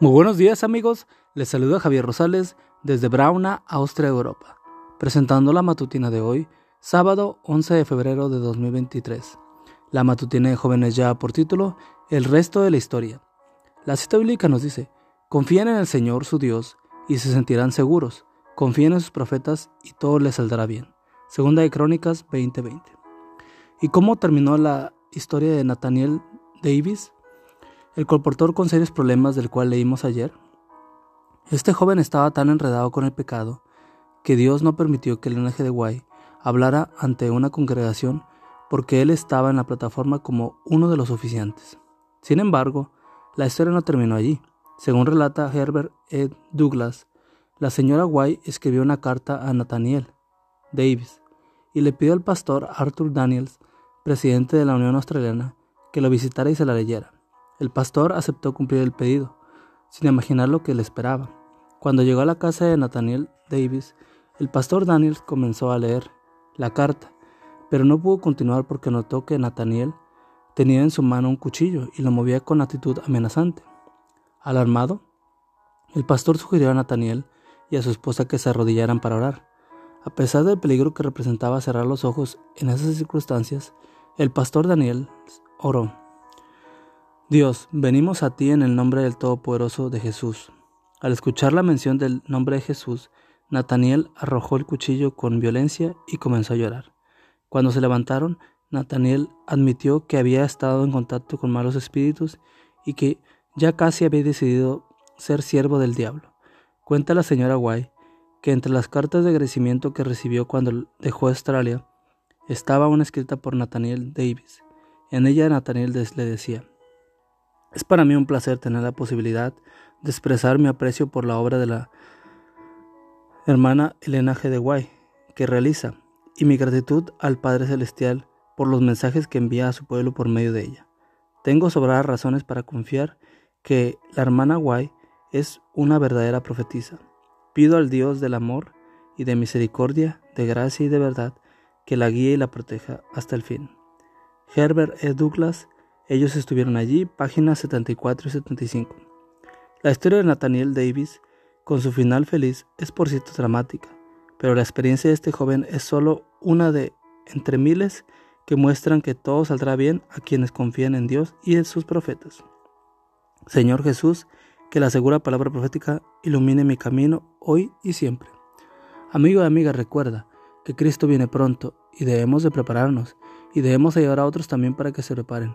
Muy buenos días amigos, les saluda Javier Rosales desde Brauna, Austria, Europa, presentando la matutina de hoy, sábado 11 de febrero de 2023. La matutina de jóvenes ya por título El resto de la historia. La cita bíblica nos dice, confíen en el Señor su Dios y se sentirán seguros, confíen en sus profetas y todo les saldrá bien. Segunda de Crónicas 20:20. ¿Y cómo terminó la historia de Nathaniel Davis? El colportor con serios problemas del cual leímos ayer. Este joven estaba tan enredado con el pecado que Dios no permitió que el linaje de Guay hablara ante una congregación porque él estaba en la plataforma como uno de los oficiantes. Sin embargo, la historia no terminó allí. Según relata Herbert E. Douglas, la señora Guay escribió una carta a Nathaniel Davis y le pidió al pastor Arthur Daniels, presidente de la Unión Australiana, que lo visitara y se la leyera. El pastor aceptó cumplir el pedido, sin imaginar lo que le esperaba. Cuando llegó a la casa de Nathaniel Davis, el pastor Daniels comenzó a leer la carta, pero no pudo continuar porque notó que Nathaniel tenía en su mano un cuchillo y lo movía con actitud amenazante. Alarmado, el pastor sugirió a Nathaniel y a su esposa que se arrodillaran para orar. A pesar del peligro que representaba cerrar los ojos en esas circunstancias, el pastor Daniel oró. Dios, venimos a ti en el nombre del Todopoderoso de Jesús. Al escuchar la mención del nombre de Jesús, Nataniel arrojó el cuchillo con violencia y comenzó a llorar. Cuando se levantaron, Nataniel admitió que había estado en contacto con malos espíritus y que ya casi había decidido ser siervo del diablo. Cuenta la señora White que entre las cartas de agradecimiento que recibió cuando dejó Australia estaba una escrita por Nathaniel Davis. En ella Nathaniel le decía, es para mí un placer tener la posibilidad de expresar mi aprecio por la obra de la hermana Elena de Guay que realiza y mi gratitud al Padre Celestial por los mensajes que envía a su pueblo por medio de ella. Tengo sobradas razones para confiar que la hermana Guay es una verdadera profetisa. Pido al Dios del amor y de misericordia, de gracia y de verdad, que la guíe y la proteja hasta el fin. Herbert E. Douglas ellos estuvieron allí, páginas 74 y 75. La historia de Nathaniel Davis, con su final feliz, es por cierto dramática, pero la experiencia de este joven es solo una de entre miles que muestran que todo saldrá bien a quienes confían en Dios y en sus profetas. Señor Jesús, que la segura palabra profética ilumine mi camino hoy y siempre. Amigo y amiga, recuerda que Cristo viene pronto y debemos de prepararnos y debemos ayudar a otros también para que se preparen